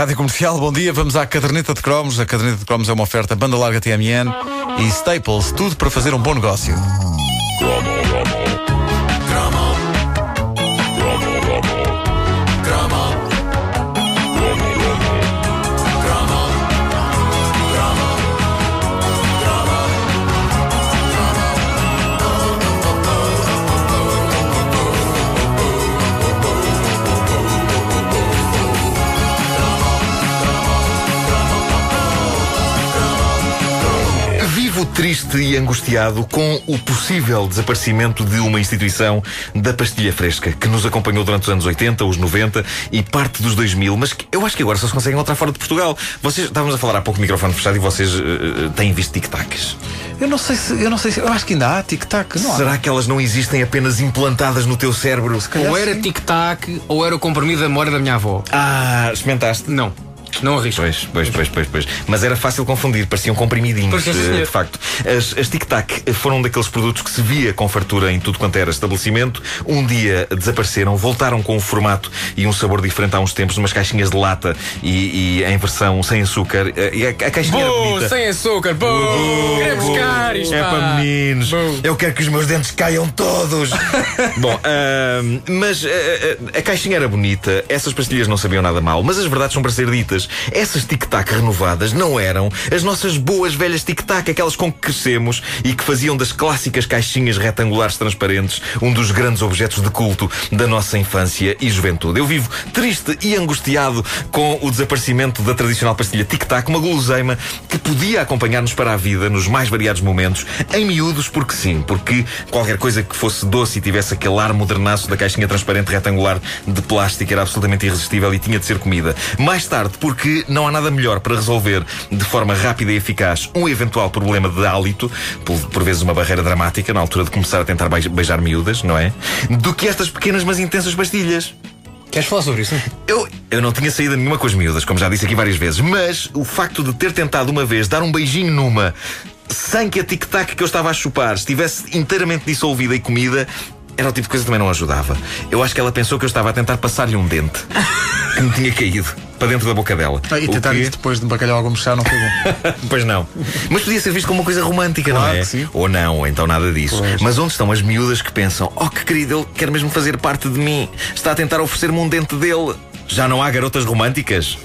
Rádio Comercial, bom dia. Vamos à caderneta de cromos. A caderneta de cromos é uma oferta banda larga TMN e Staples, tudo para fazer um bom negócio. Vivo triste e angustiado com o possível desaparecimento de uma instituição da pastilha fresca, que nos acompanhou durante os anos 80, os 90 e parte dos 2000, mas que eu acho que agora só se conseguem encontrar fora de Portugal. Vocês, estávamos a falar há pouco o microfone fechado e vocês uh, têm visto tic-tacs. Eu não sei se, eu não sei se, eu acho que ainda há tic-tac, não há? Será que elas não existem apenas implantadas no teu cérebro? Ou era tic-tac ou era o comprimido da memória da minha avó. Ah, experimentaste? Não. Não arrisco. Pois, pois, pois, pois, pois. Mas era fácil confundir, pareciam comprimidinhos. Sim, eh, de facto. As, as tic-tac foram um daqueles produtos que se via com fartura em tudo quanto era estabelecimento. Um dia desapareceram, voltaram com um formato e um sabor diferente há uns tempos, umas caixinhas de lata e, e em versão sem açúcar. Eh, E a, a caixinha era bonita. sem açúcar. Bom, queremos buscar isto. É pá. para meninos. Eu quero que os meus dentes caiam todos. Bom, ahm, mas ah, a caixinha era bonita, essas pastilhas não sabiam nada mal, mas as verdades são para ser ditas. Essas tic-tac renovadas não eram as nossas boas velhas tic-tac, aquelas com que crescemos e que faziam das clássicas caixinhas retangulares transparentes um dos grandes objetos de culto da nossa infância e juventude. Eu vivo triste e angustiado com o desaparecimento da tradicional pastilha tic-tac, uma guloseima que podia acompanhar-nos para a vida nos mais variados momentos, em miúdos, porque sim, porque qualquer coisa que fosse doce e tivesse aquele ar modernaço da caixinha transparente retangular de plástico era absolutamente irresistível e tinha de ser comida. Mais tarde, porque não há nada melhor para resolver de forma rápida e eficaz um eventual problema de hálito, por, por vezes uma barreira dramática na altura de começar a tentar beij- beijar miúdas, não é? Do que estas pequenas mas intensas pastilhas. Queres falar sobre isso? Eu, eu não tinha saído nenhuma com as miúdas, como já disse aqui várias vezes, mas o facto de ter tentado uma vez dar um beijinho numa sem que a tic-tac que eu estava a chupar estivesse inteiramente dissolvida e comida. Era o tipo de coisa que também não ajudava. Eu acho que ela pensou que eu estava a tentar passar-lhe um dente que me tinha caído para dentro da boca dela. Ah, E tentar quê? isso depois de bacalhau algum mexer não foi bom. Pois não. Mas podia ser visto como uma coisa romântica, Claro não é? que sim. Ou não, ou então nada disso. Pois. Mas onde estão as miúdas que pensam: oh, que querido, ele quer mesmo fazer parte de mim, está a tentar oferecer-me um dente dele. Já não há garotas românticas?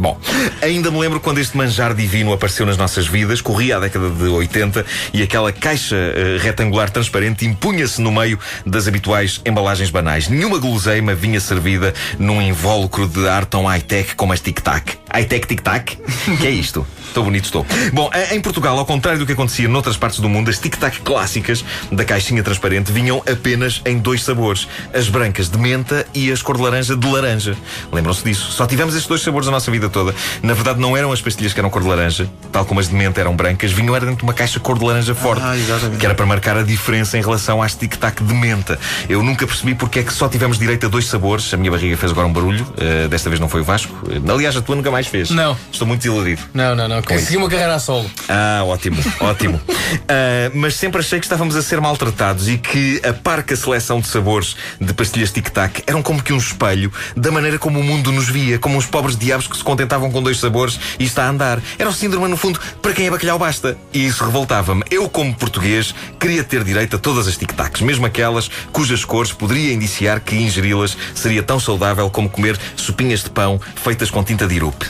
Bom, ainda me lembro quando este manjar divino apareceu nas nossas vidas, corria a década de 80 e aquela caixa eh, retangular transparente impunha-se no meio das habituais embalagens banais. Nenhuma guloseima vinha servida num invólucro de ar tão high-tech como as tic-tac. High-tech tic-tac? que é isto? Estou bonito, estou. Bom, em Portugal, ao contrário do que acontecia noutras partes do mundo, as tic-tac clássicas da caixinha transparente vinham apenas em dois sabores: as brancas de menta e as cor de laranja de laranja. Lembram-se disso? Só tivemos estes dois sabores a nossa vida toda. Na verdade, não eram as pastilhas que eram cor de laranja, tal como as de menta eram brancas, vinham era dentro de uma caixa cor de laranja forte, Ah, que era para marcar a diferença em relação às tic-tac de menta. Eu nunca percebi porque é que só tivemos direito a dois sabores. A minha barriga fez agora um barulho, eh, desta vez não foi o Vasco. Eh, aliás, a tua nunca mais fez. Não. Estou muito desiludido. Não, não, não. Consegui uma carreira a solo. Ah, ótimo, ótimo. Ah, mas sempre achei que estávamos a ser maltratados e que a parca seleção de sabores de pastilhas tic-tac eram como que um espelho da maneira como o mundo nos via, como uns pobres diabos que se contentavam com dois sabores e está a andar. Era o síndrome, no fundo, para quem é bacalhau basta. E isso revoltava-me. Eu, como português, queria ter direito a todas as tic-tacs, mesmo aquelas cujas cores poderia indiciar que ingeri-las seria tão saudável como comer sopinhas de pão feitas com tinta de irupe.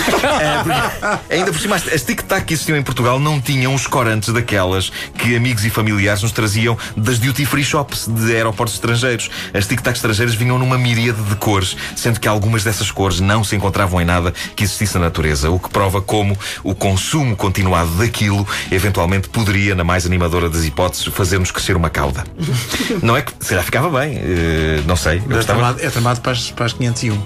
É, ainda por cima, as- tic-tac que existiam em Portugal não tinham os corantes daquelas que amigos e familiares nos traziam das duty free shops de aeroportos estrangeiros. As tic-tac estrangeiras vinham numa miríade de cores, sendo que algumas dessas cores não se encontravam em nada que existisse na natureza, o que prova como o consumo continuado daquilo eventualmente poderia, na mais animadora das hipóteses, fazer-nos crescer uma cauda. Não é que se calhar ficava bem, eh, não sei. É gostava- tramado, é tramado para, as, para as 501.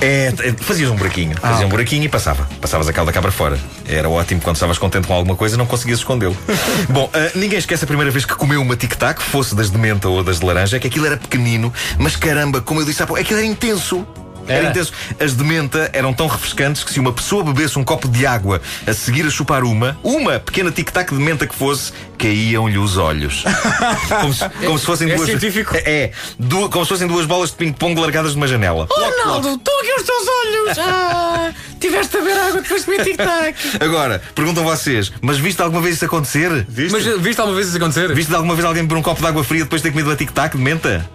é, é, fazias um buraquinho, Ah, fazias um ok. E passava. Passavas a cauda cá para fora. Era ótimo quando estavas contente com alguma coisa, não conseguias escondê-lo. Bom, ah, ninguém esquece a primeira vez que comeu uma tic-tac, fosse das de menta ou das de laranja, que aquilo era pequenino, mas caramba, como eu disse há pouco, aquilo era intenso. Era Era? intenso. As de menta eram tão refrescantes que se uma pessoa bebesse um copo de água a seguir a chupar uma, uma pequena tic-tac de menta que fosse, caíam-lhe os olhos. Como se, como se fossem É duas. científico? É, du- como se fossem duas bolas de ping-pong largadas de uma janela. Ronaldo, estou aqui os teus olhos! Ah. Tiveste a ver água depois de comer tic-tac. Agora, perguntam vocês, mas viste alguma vez isso acontecer? Viste? Mas viste alguma vez isso acontecer? Viste alguma vez alguém beber um copo de água fria depois de ter comido uma tic-tac de menta?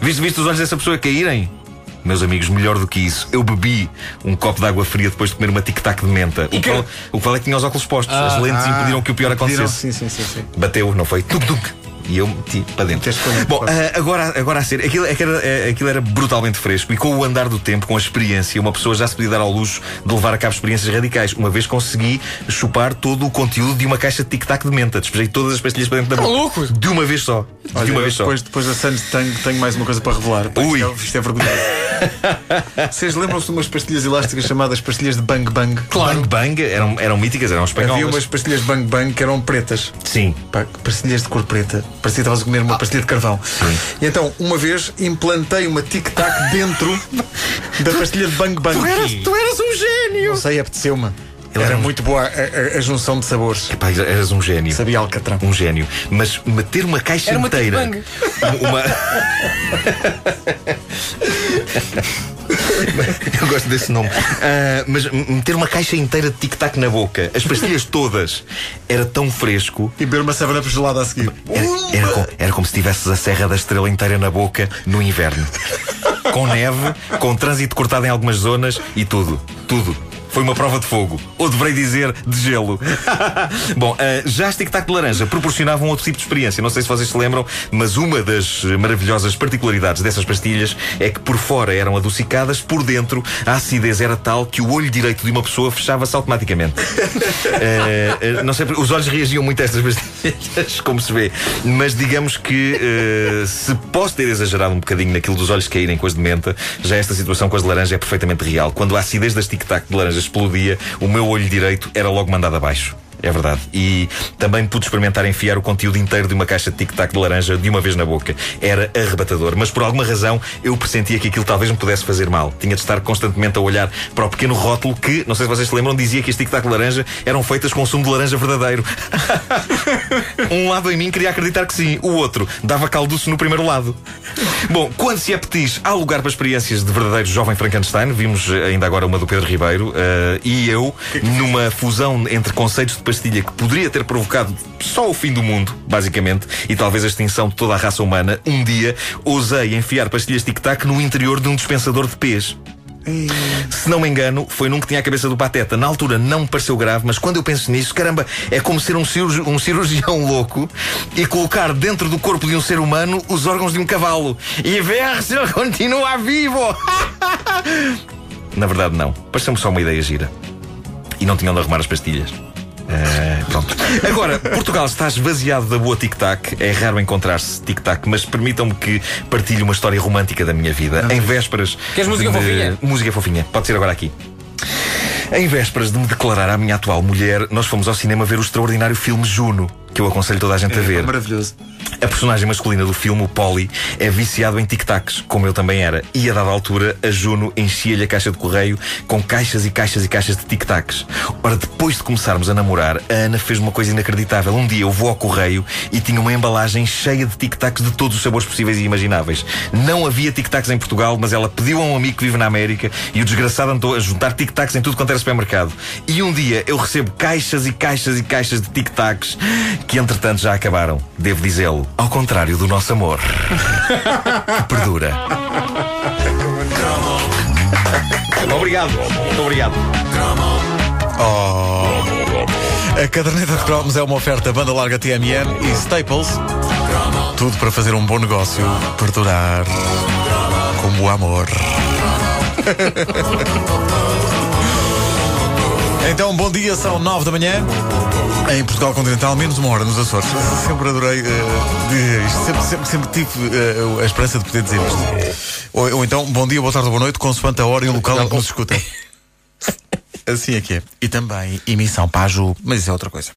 Viste, viste os olhos dessa pessoa caírem? Meus amigos, melhor do que isso, eu bebi um copo de água fria depois de comer uma tic-tac de menta. O que, que- vale, o que vale é que tinha os óculos postos. As lentes impediram que o pior acontecesse. Sim, sim, sim, sim. Bateu, não foi? Tuk. E eu meti para dentro. Bom, ah, agora, agora a ser, aquilo, aquilo, era, aquilo era brutalmente fresco e com o andar do tempo, com a experiência, uma pessoa já se podia dar ao luxo de levar a cabo experiências radicais. Uma vez consegui chupar todo o conteúdo de uma caixa de tic-tac de menta. Despejei todas as pastilhas para dentro da boca. Maluco! De uma vez só. Olha, de uma vez só. depois, depois da Santos tenho, tenho mais uma coisa para revelar. Ui. É, isto é vergonhoso. Vocês lembram-se de umas pastilhas elásticas chamadas pastilhas de Bang Bang? Claro. Bang Bang eram, eram míticas, eram espanholas. Havia umas pastilhas Bang Bang que eram pretas. Sim. Pá, pastilhas de cor preta. Parecia que estavas a comer uma pastilha de carvão. E então, uma vez, implantei uma tic-tac dentro da pastilha de Bang Bang. tu eras um gênio! Não sei, apeteceu-me. Era era um- muito boa a, a- a junção de sabores. Epá, eras um gênio. Sabia alcatrão. Um gênio. Mas meter uma caixa Era uma inteira. Tic uma. Eu gosto desse nome. Ah, mas meter uma caixa inteira de tic-tac na boca, as pastilhas todas, era tão fresco. E beber uma sábana gelada a seguir. Era, era, com- era como se tivesses a Serra da Estrela inteira na boca no inverno. Com neve, com trânsito cortado em algumas zonas e tudo. Tudo. Foi uma prova de fogo. Ou deverei dizer, de gelo. Bom, ah, já as tic-tac de laranja proporcionavam outro tipo de experiência. Não sei se vocês se lembram, mas uma das maravilhosas particularidades dessas pastilhas é que por fora eram adocicadas, por dentro a acidez era tal que o olho direito de uma pessoa fechava-se automaticamente. Eh, eh, não sei, os olhos reagiam muito a estas pastilhas, como se vê. Mas digamos que eh, se posso ter exagerado um bocadinho naquilo dos olhos caírem com as de menta, já esta situação com as de laranja é perfeitamente real. Quando a acidez das tic-tac de laranja explodia, o meu olho direito era logo mandado abaixo. É verdade. E também pude experimentar enfiar o conteúdo inteiro de uma caixa de tic-tac de laranja de uma vez na boca. Era arrebatador. Mas por alguma razão eu pressentia que aquilo talvez me pudesse fazer mal. Tinha de estar constantemente a olhar para o pequeno rótulo que, não sei se vocês se lembram, dizia que as tic-tac de laranja eram feitas com sumo de laranja verdadeiro. um lado em mim queria acreditar que sim, o outro dava calduço no primeiro lado. Bom, quando se é petis, há lugar para experiências de verdadeiro jovem Frankenstein. Vimos eh, ainda agora uma do Pedro Ribeiro eh, e eu, numa fusão entre conceitos de pastilha que poderia ter provocado só o fim do mundo, basicamente, e talvez a extinção de toda a raça humana, um dia ousei enfiar pastilhas tic-tac no interior de um dispensador de pês. Se não me engano, foi num que tinha a cabeça do Pateta. Na altura não me pareceu grave, mas quando eu penso nisso, caramba, é como ser um, cirurgi- um cirurgião louco e colocar dentro do corpo de um ser humano os órgãos de um cavalo e ver se ele continua vivo. Na verdade, não. Pareceu-me só uma ideia gira. E não tinham de arrumar as pastilhas. Eh, pronto. Agora, Portugal está esvaziado da boa tic-tac. É raro encontrar-se tic-tac, mas permitam-me que partilhe uma história romântica da minha vida. Em vésperas. Queres música de- fofinha? Música fofinha. Pode ser agora aqui. Em vésperas de me declarar à minha atual mulher, nós fomos ao cinema ver o extraordinário filme Juno, que eu aconselho toda a gente a É ver. maravilhoso. A personagem masculina do filme, o Polly, é viciado em tic-tacs, como eu também era. E a dada altura, a Juno enchia-lhe a caixa de correio com caixas e caixas e caixas de tic-tacs. Ora, depois de começarmos a namorar, a Ana fez uma coisa inacreditável. Um dia eu vou ao correio e tinha uma embalagem cheia de tic-tacs de todos os sabores possíveis e imagináveis. Não havia tic-tacs em Portugal, mas ela pediu a um amigo que vive na América e o desgraçado andou a juntar tic-tacs em tudo quanto era supermercado. E um dia eu recebo caixas e caixas e caixas de tic-tacs que entretanto já acabaram. Devo dizê-lo. Ao contrário do nosso amor. que perdura. Obrigado. Muito obrigado. A caderneta de cromos é uma oferta banda larga TMN e Staples. Tudo para fazer um bom negócio perdurar como o amor. Então, bom dia, são nove da manhã. Em Portugal Continental, menos uma hora nos Açores. Sempre adorei eh, dizer isto. Sempre, sempre, sempre tive eh, a esperança de poder dizer isto. Ou, ou então, bom dia, boa tarde boa noite, consoante a hora e o local em que nos escuta. Assim é que é. E também emissão para a Ju, mas isso é outra coisa.